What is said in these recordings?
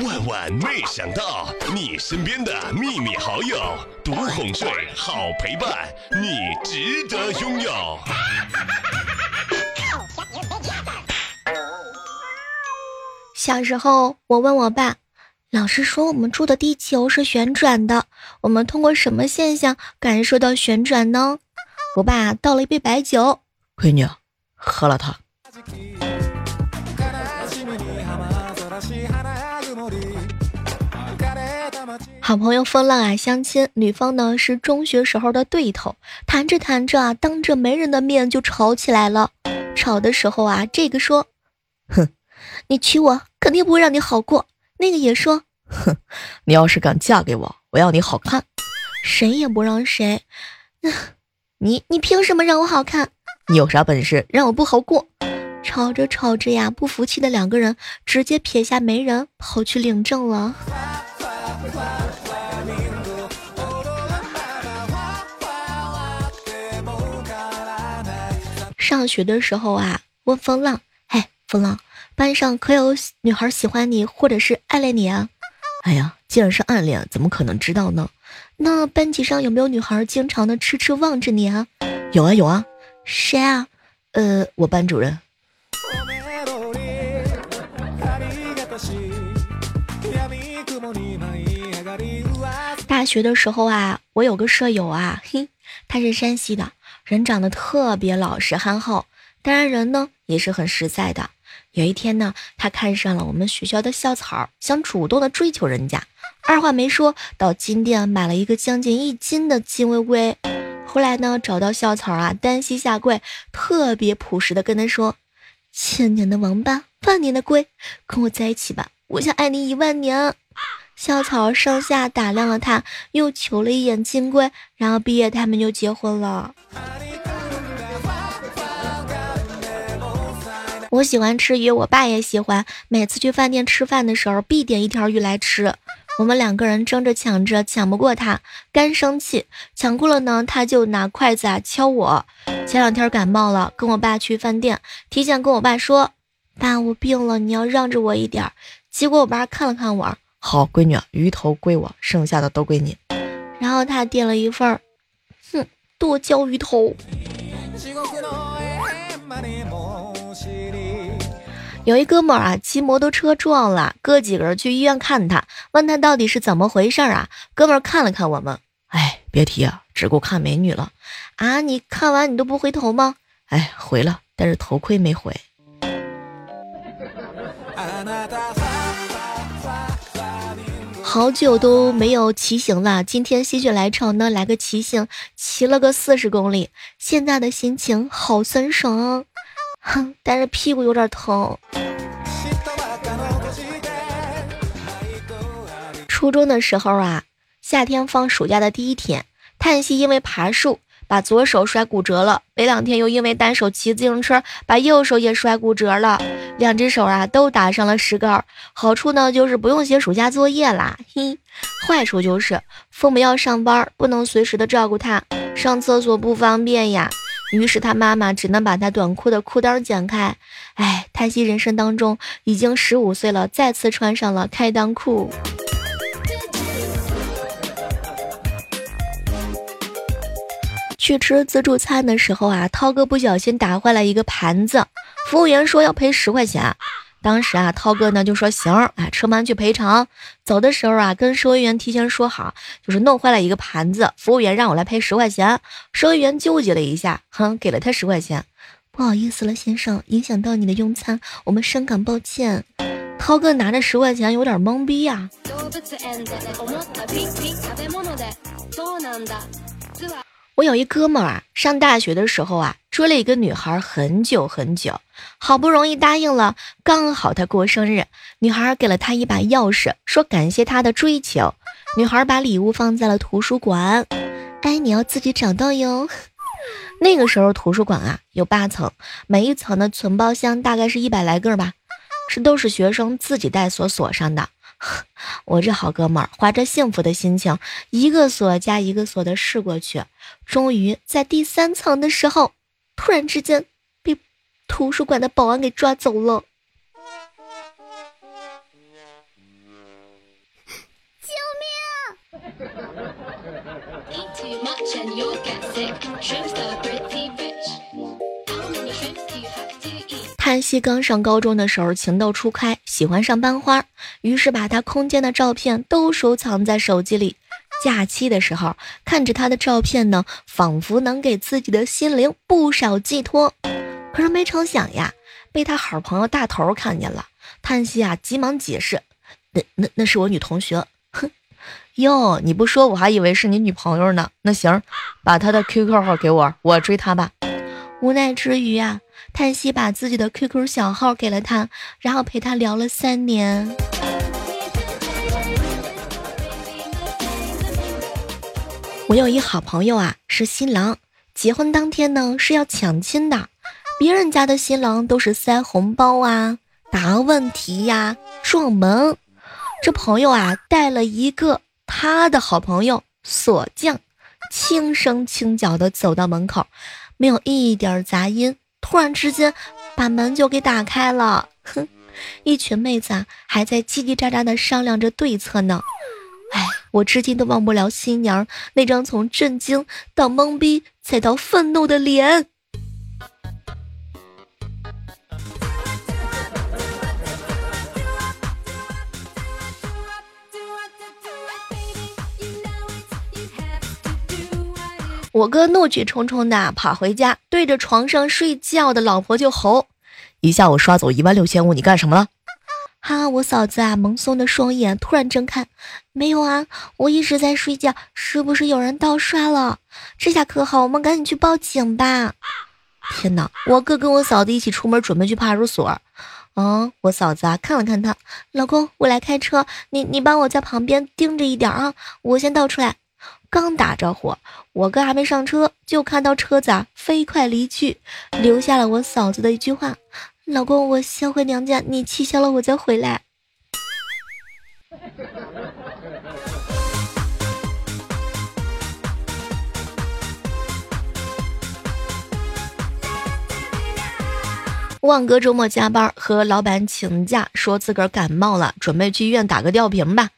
万万没想到，你身边的秘密好友，独哄睡，好陪伴，你值得拥有。小时候，我问我爸，老师说我们住的地球是旋转的，我们通过什么现象感受到旋转呢？我爸倒了一杯白酒，闺女，喝了它。好朋友风浪啊，相亲，女方呢是中学时候的对头，谈着谈着啊，当着媒人的面就吵起来了。吵的时候啊，这个说：“哼，你娶我肯定不会让你好过。”那个也说：“哼，你要是敢嫁给我，我要你好看。”谁也不让谁。你你凭什么让我好看？你有啥本事让我不好过？吵着吵着呀，不服气的两个人直接撇下媒人跑去领证了。上学的时候啊，问风浪：“嘿，风浪，班上可有女孩喜欢你，或者是暗恋你啊？”“哎呀，既然是暗恋，怎么可能知道呢？”“那班级上有没有女孩经常的痴痴望着你啊？”“有啊，有啊。”“谁啊？”“呃，我班主任。”大学的时候啊，我有个舍友啊，嘿，他是山西的。人长得特别老实憨厚，当然人呢也是很实在的。有一天呢，他看上了我们学校的校草，想主动的追求人家，二话没说，到金店买了一个将近一斤的金龟龟。后来呢，找到校草啊，单膝下跪，特别朴实的跟他说：“千年的王八，万年的龟，跟我在一起吧，我想爱你一万年。”校草上下打量了他，又求了一眼金龟，然后毕业他们就结婚了。我喜欢吃鱼，我爸也喜欢，每次去饭店吃饭的时候必点一条鱼来吃。我们两个人争着抢着，抢不过他，干生气。抢过了呢，他就拿筷子啊敲我。前两天感冒了，跟我爸去饭店，提前跟我爸说：“爸，我病了，你要让着我一点。”结果我爸看了看我。好，闺女，鱼头归我，剩下的都归你。然后他点了一份儿，哼，剁椒鱼头。有一哥们儿啊，骑摩托车撞了，哥几个人去医院看他，问他到底是怎么回事啊？哥们儿看了看我们，哎，别提啊，只顾看美女了。啊，你看完你都不回头吗？哎，回了，但是头盔没回。好久都没有骑行了，今天心血来潮呢，来个骑行，骑了个四十公里，现在的心情好酸爽，哼，但是屁股有点疼。初中的时候啊，夏天放暑假的第一天，叹息因为爬树。把左手摔骨折了，没两天又因为单手骑自行车，把右手也摔骨折了，两只手啊都打上了石膏。好处呢就是不用写暑假作业啦，嘿。坏处就是父母要上班，不能随时的照顾他，上厕所不方便呀。于是他妈妈只能把他短裤的裤裆剪开。唉，叹息人生当中已经十五岁了，再次穿上了开裆裤。去吃自助餐的时候啊，涛哥不小心打坏了一个盘子，服务员说要赔十块钱。当时啊，涛哥呢就说行，哎，车门去赔偿。走的时候啊，跟收银员提前说好，就是弄坏了一个盘子，服务员让我来赔十块钱。收银员纠结了一下，哼，给了他十块钱。不好意思了，先生，影响到你的用餐，我们深感抱歉。涛哥拿着十块钱，有点懵逼呀。我有一哥们儿啊，上大学的时候啊，追了一个女孩很久很久，好不容易答应了，刚好他过生日，女孩给了他一把钥匙，说感谢他的追求。女孩把礼物放在了图书馆，哎，你要自己找到哟。那个时候图书馆啊有八层，每一层的存包箱大概是一百来个吧，是都是学生自己带锁锁上的。我这好哥们儿怀着幸福的心情一个锁加一个锁的试过去终于在第三层的时候突然之间被图书馆的保安给抓走了。救命叹息刚上高中的时候情窦初开，喜欢上班花，于是把他空间的照片都收藏在手机里。假期的时候看着他的照片呢，仿佛能给自己的心灵不少寄托。可是没成想呀，被他好朋友大头看见了，叹息啊，急忙解释：“那那那是我女同学。”哼，哟，你不说我还以为是你女朋友呢。那行，把她的 QQ 号给我，我追她吧。无奈之余啊，叹息把自己的 QQ 小号给了他，然后陪他聊了三年。我有一好朋友啊，是新郎，结婚当天呢是要抢亲的。别人家的新郎都是塞红包啊、答问题呀、撞门，这朋友啊带了一个他的好朋友锁匠，轻声轻脚的走到门口，没有一点杂音，突然之间把门就给打开了。哼，一群妹子啊还在叽叽喳喳的商量着对策呢。哎，我至今都忘不了新娘那张从震惊到懵逼再到愤怒的脸。我哥怒气冲冲的跑回家，对着床上睡觉的老婆就吼：“一下午刷走一万六千五，你干什么了？”哈，我嫂子啊，萌松的双眼突然睁开，没有啊，我一直在睡觉，是不是有人盗刷了？这下可好，我们赶紧去报警吧！天哪，我哥跟我嫂子一起出门，准备去派出所。嗯，我嫂子啊，看了看他，老公，我来开车，你你帮我在旁边盯着一点啊，我先倒出来。刚打着火，我哥还没上车，就看到车子啊飞快离去，留下了我嫂子的一句话：“老公，我先回娘家，你气消了我再回来。”旺哥周末加班，和老板请假，说自个儿感冒了，准备去医院打个吊瓶吧，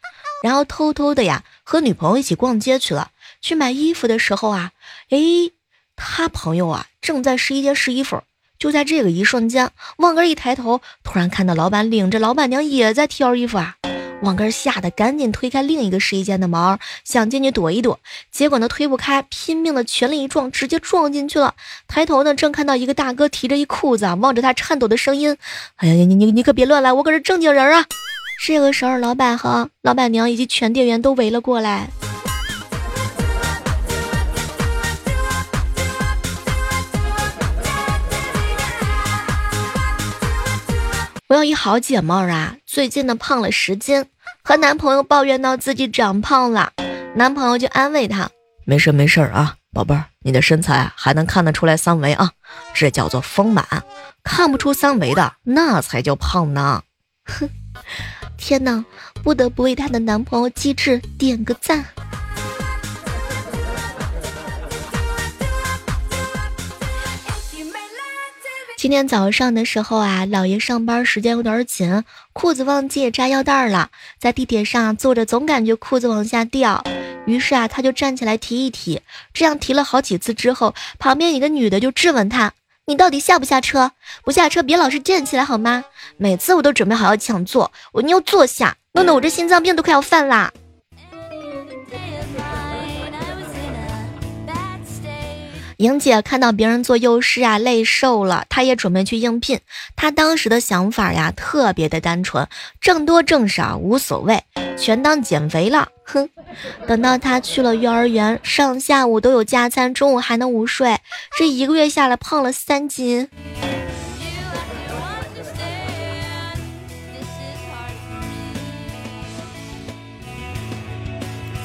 然后偷偷的呀。和女朋友一起逛街去了，去买衣服的时候啊，诶，他朋友啊正在试衣间试衣服。就在这个一瞬间，旺哥一抬头，突然看到老板领着老板娘也在挑衣服啊！旺哥吓得赶紧推开另一个试衣间的门，想进去躲一躲，结果呢推不开，拼命的全力一撞，直接撞进去了。抬头呢，正看到一个大哥提着一裤子啊，望着他颤抖的声音：“哎呀，你你你可别乱来，我可是正经人啊！”这个时候，老板和老板娘以及全店员都围了过来。我有一好姐妹啊，最近呢胖了十斤，和男朋友抱怨到自己长胖了，男朋友就安慰她：“没事没事啊，宝贝儿，你的身材还能看得出来三围啊，这叫做丰满，看不出三围的那才叫胖呢。”哼。天呐，不得不为她的男朋友机智点个赞。今天早上的时候啊，姥爷上班时间有点紧，裤子忘记扎腰带了，在地铁上坐着总感觉裤子往下掉，于是啊，他就站起来提一提，这样提了好几次之后，旁边一个女的就质问他。你到底下不下车？不下车别老是站起来好吗？每次我都准备好要抢座，我你又坐下，弄得我这心脏病都快要犯啦。莹姐看到别人做幼师啊，累瘦了，她也准备去应聘。她当时的想法呀，特别的单纯，挣多挣少无所谓，全当减肥了。哼，等到她去了幼儿园，上下午都有加餐，中午还能午睡，这一个月下来胖了三斤。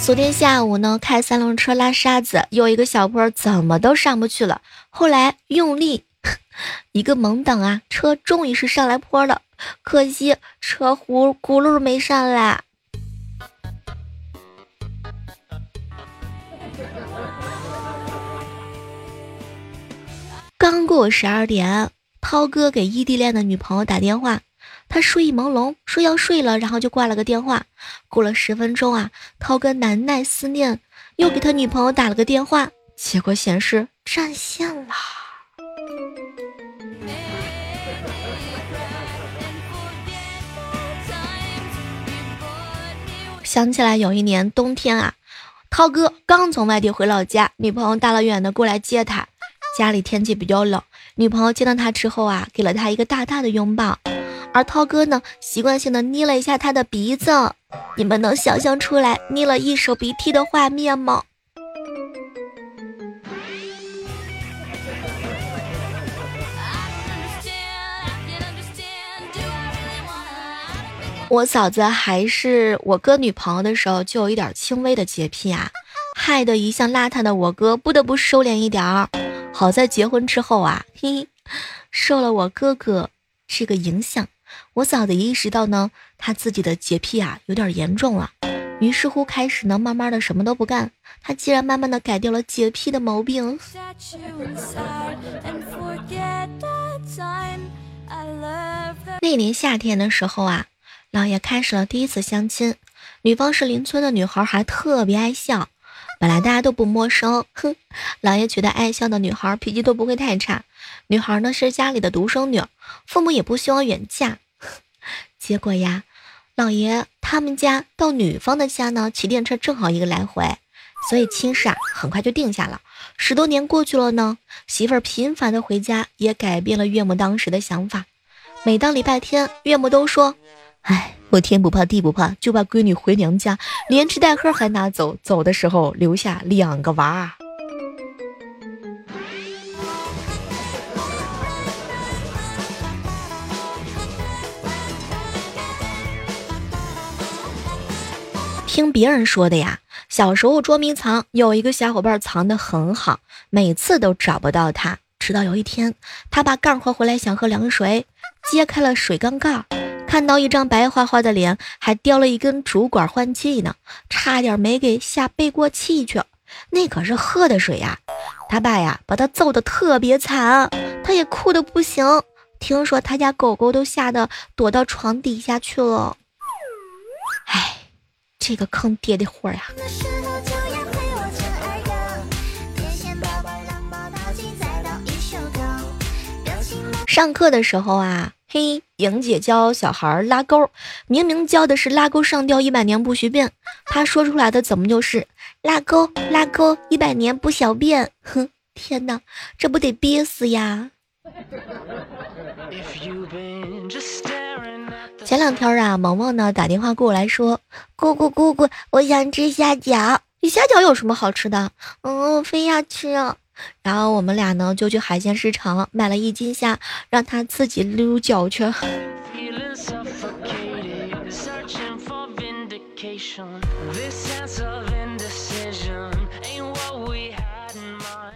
昨天下午呢，开三轮车拉沙子，有一个小坡怎么都上不去了。后来用力 一个猛蹬啊，车终于是上来坡了。可惜车轱轱辘没上来。刚过十二点，涛哥给异地恋的女朋友打电话：“他睡意朦胧，说要睡了，然后就挂了个电话。过了十分钟啊，涛哥难耐思念，又给他女朋友打了个电话，结果显示占线了。想起来有一年冬天啊，涛哥刚从外地回老家，女朋友大老远的过来接他。家里天气比较冷，女朋友见到他之后啊，给了他一个大大的拥抱，而涛哥呢，习惯性的捏了一下他的鼻子。你们能想象出来捏了一手鼻涕的画面吗？我嫂子还是我哥女朋友的时候，就有一点轻微的洁癖啊，害得一向邋遢的我哥不得不收敛一点儿。好在结婚之后啊，嘿嘿，受了我哥哥这个影响，我嫂子意识到呢，她自己的洁癖啊有点严重了，于是乎开始呢，慢慢的什么都不干。她竟然慢慢的改掉了洁癖的毛病。那年夏天的时候啊。姥爷开始了第一次相亲，女方是邻村的女孩，还特别爱笑。本来大家都不陌生，哼，老爷觉得爱笑的女孩脾气都不会太差。女孩呢是家里的独生女，父母也不希望远嫁。结果呀，老爷他们家到女方的家呢，骑电车正好一个来回，所以亲事啊很快就定下了。十多年过去了呢，媳妇儿频繁的回家，也改变了岳母当时的想法。每当礼拜天，岳母都说。哎，我天不怕地不怕，就怕闺女回娘家连吃带喝还拿走，走的时候留下两个娃。听别人说的呀，小时候捉迷藏，有一个小伙伴藏得很好，每次都找不到他。直到有一天，他把干活回来想喝凉水，揭开了水缸盖。看到一张白花花的脸，还叼了一根竹管换气呢，差点没给吓背过气去。那可是喝的水呀！他爸呀，把他揍得特别惨，他也哭得不行。听说他家狗狗都吓得躲到床底下去了。哎，这个坑爹的货呀！上课的时候啊。嘿，莹姐教小孩拉钩，明明教的是拉钩上吊一百年不许变，她说出来的怎么就是拉钩拉钩一百年不小便？哼，天哪，这不得憋死呀！前两天啊，萌萌呢打电话过来说，姑姑姑姑，我想吃虾饺，你虾饺有什么好吃的？嗯，我非要吃。然后我们俩呢就去海鲜市场买了一斤虾，让他自己溜脚去。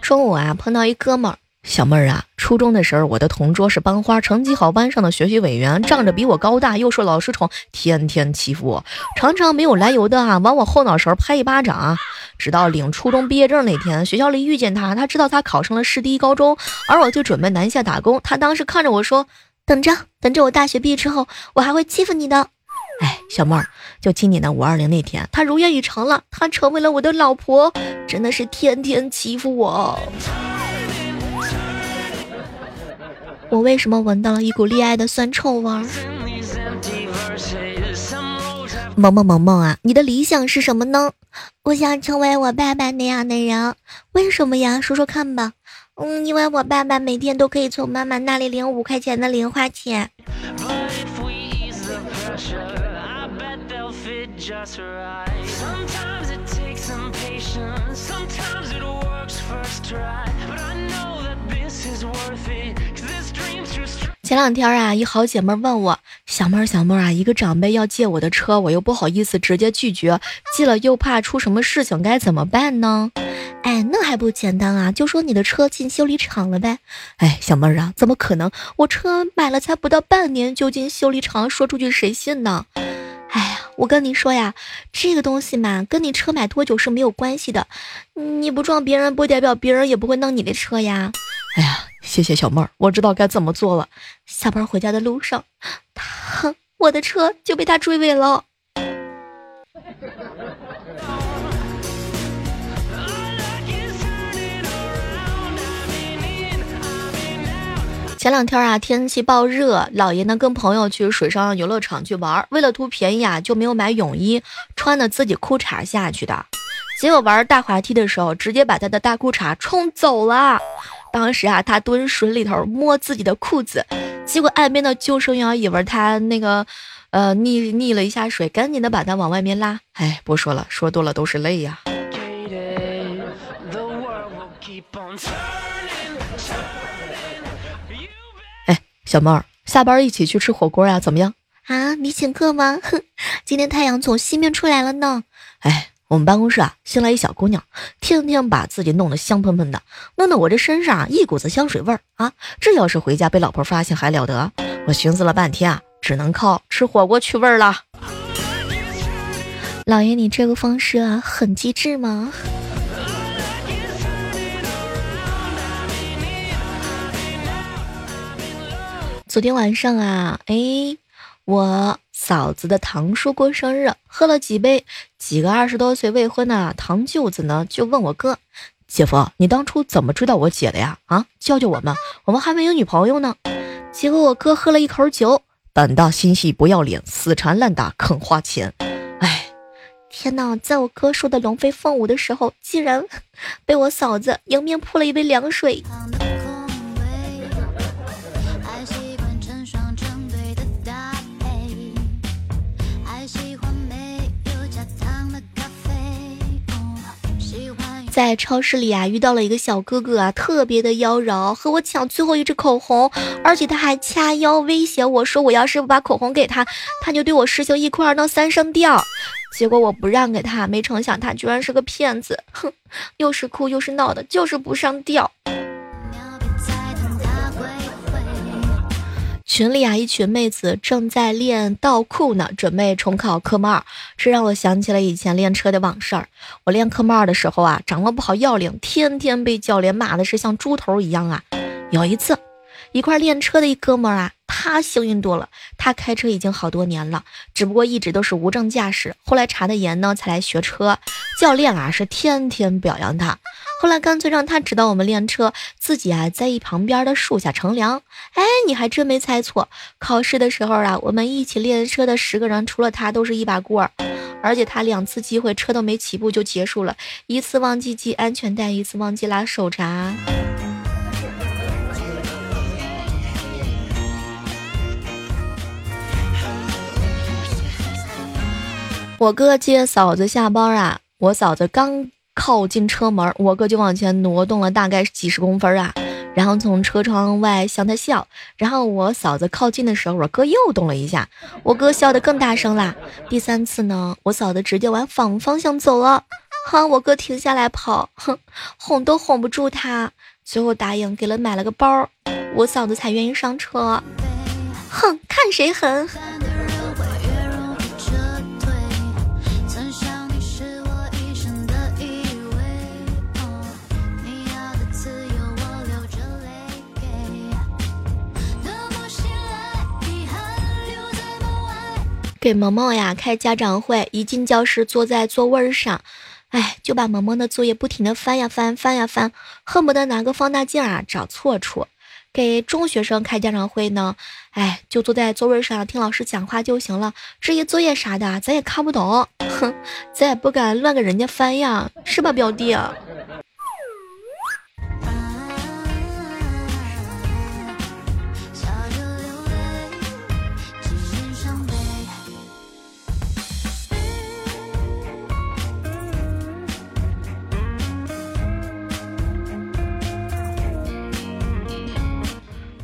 中午啊，碰到一哥们儿。小妹儿啊，初中的时候，我的同桌是班花，成绩好，班上的学习委员，仗着比我高大，又受老师宠，天天欺负我，常常没有来由的啊，往我后脑勺拍一巴掌。直到领初中毕业证那天，学校里遇见他，他知道他考上了市第一高中，而我就准备南下打工。他当时看着我说：“等着，等着我大学毕业之后，我还会欺负你的。”哎，小妹儿，就今年的五二零那天，他如愿以偿了，他成为了我的老婆，真的是天天欺负我。我为什么闻到了一股恋爱的酸臭味儿？萌萌萌萌啊，你的理想是什么呢？我想成为我爸爸那样的人。为什么呀？说说看吧。嗯，因为我爸爸每天都可以从妈妈那里领五块钱的零花钱。前两天啊，一好姐妹问我，小妹儿小妹儿啊，一个长辈要借我的车，我又不好意思直接拒绝，借了又怕出什么事情，该怎么办呢？哎，那还不简单啊，就说你的车进修理厂了呗。哎，小妹儿啊，怎么可能？我车买了才不到半年就进修理厂，说出去谁信呢？哎呀，我跟你说呀，这个东西嘛，跟你车买多久是没有关系的，你不撞别人，不代表别人也不会弄你的车呀。哎呀。谢谢小妹儿，我知道该怎么做了。下班回家的路上，他我的车就被他追尾了。前两天啊，天气暴热，姥爷呢跟朋友去水上游乐场去玩，为了图便宜啊，就没有买泳衣，穿的自己裤衩下去的。结果玩大滑梯的时候，直接把他的大裤衩冲走了。当时啊，他蹲水里头摸自己的裤子，结果岸边的救生员以为他那个，呃，溺溺了一下水，赶紧的把他往外面拉。哎，不说了，说多了都是泪呀。哎小妹儿，下班一起去吃火锅呀？怎么样？啊，你请客吗？哼，今天太阳从西面出来了呢。哎，我们办公室啊新来一小姑娘，天天把自己弄得香喷喷的，弄得我这身上啊一股子香水味儿啊！这要是回家被老婆发现还了得？我寻思了半天啊，只能靠吃火锅去味儿了。老爷，你这个方式啊很机智吗？昨天晚上啊，哎，我嫂子的堂叔过生日，喝了几杯，几个二十多岁未婚的堂舅子呢，就问我哥，姐夫，你当初怎么追到我姐的呀？啊，教教我们，我们还没有女朋友呢。结果我哥喝了一口酒，胆大心细不要脸，死缠烂打肯花钱。哎，天哪，在我哥说的龙飞凤舞的时候，竟然 被我嫂子迎面泼了一杯凉水。在超市里啊，遇到了一个小哥哥啊，特别的妖娆，和我抢最后一支口红，而且他还掐腰威胁我说，我要是不把口红给他，他就对我实行一哭二闹三上吊。结果我不让给他，没成想他居然是个骗子，哼，又是哭又是闹的，就是不上吊。群里啊，一群妹子正在练倒库呢，准备重考科目二。这让我想起了以前练车的往事。我练科目二的时候啊，掌握不好要领，天天被教练骂的是像猪头一样啊。有一次，一块练车的一哥们儿啊，他幸运多了，他开车已经好多年了，只不过一直都是无证驾驶。后来查的严呢，才来学车。教练啊，是天天表扬他。后来干脆让他指导我们练车，自己啊在一旁边的树下乘凉。哎，你还真没猜错，考试的时候啊，我们一起练车的十个人，除了他都是一把锅儿，而且他两次机会车都没起步就结束了，一次忘记系安全带，一次忘记拉手闸。我哥接嫂子下班啊，我嫂子刚。靠近车门，我哥就往前挪动了大概几十公分啊，然后从车窗外向他笑。然后我嫂子靠近的时候，我哥又动了一下，我哥笑得更大声啦。第三次呢，我嫂子直接往反方向走了，哈，我哥停下来跑，哼，哄都哄不住他，最后答应给了买了个包，我嫂子才愿意上车。哼，看谁狠。给萌萌呀开家长会，一进教室坐在座位上，哎，就把萌萌的作业不停的翻呀翻，翻呀翻，恨不得拿个放大镜啊找错处。给中学生开家长会呢，哎，就坐在座位上听老师讲话就行了，至于作业啥的，咱也看不懂，哼，咱也不敢乱给人家翻呀，是吧，表弟？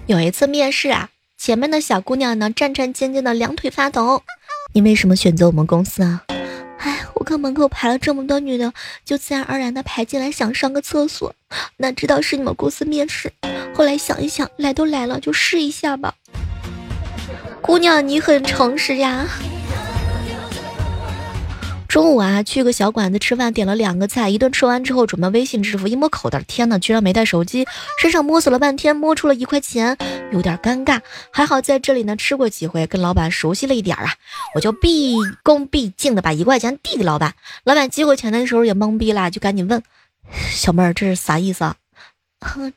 有一次面试啊，前面的小姑娘呢，战战兢兢的，两腿发抖。你为什么选择我们公司啊？哎，我看门口排了这么多女的，就自然而然的排进来，想上个厕所。哪知道是你们公司面试。后来想一想，来都来了，就试一下吧。姑娘，你很诚实呀。中午啊，去个小馆子吃饭，点了两个菜，一顿吃完之后准备微信支付，一摸口袋，天呐，居然没带手机，身上摸索了半天，摸出了一块钱，有点尴尬。还好在这里呢吃过几回，跟老板熟悉了一点啊，我就毕恭毕敬的把一块钱递给老板。老板接过钱的时候也懵逼了，就赶紧问小妹儿这是啥意思啊？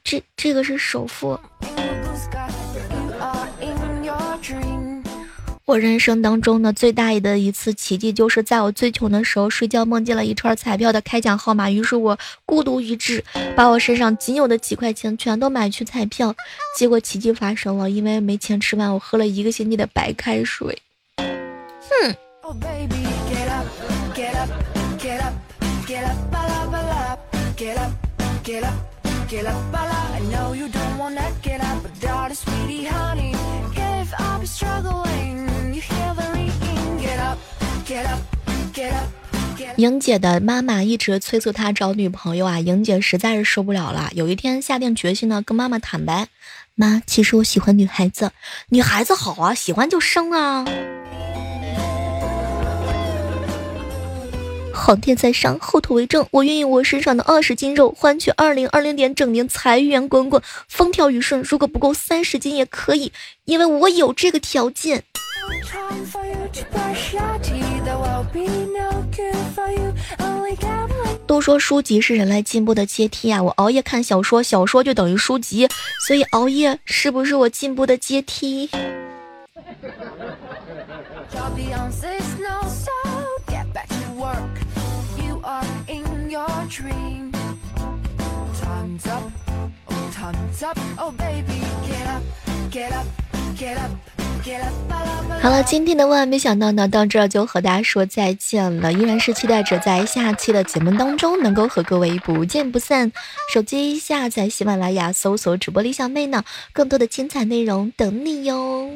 这这个是首付。我人生当中呢最大的一次奇迹，就是在我最穷的时候睡觉梦见了一串彩票的开奖号码，于是我孤独一掷，把我身上仅有的几块钱全都买去彩票，结果奇迹发生了，因为没钱吃饭，我喝了一个星期的白开水。哼。莹姐的妈妈一直催促她找女朋友啊，莹姐实在是受不了了。有一天下定决心呢，跟妈妈坦白：“妈，其实我喜欢女孩子，女孩子好啊，喜欢就生啊。”皇天在上，后土为证，我愿意我身上的二十斤肉换取二零二零年整年财源滚滚，风调雨顺。如果不够三十斤也可以，因为我有这个条件。都说书籍是人类进步的阶梯啊！我熬夜看小说，小说就等于书籍，所以熬夜是不是我进步的阶梯？好了，今天的万万没想到呢，到这儿就和大家说再见了。依然是期待着在下期的节目当中能够和各位不见不散。手机下载喜马拉雅，搜索主播李小妹呢，更多的精彩内容等你哟。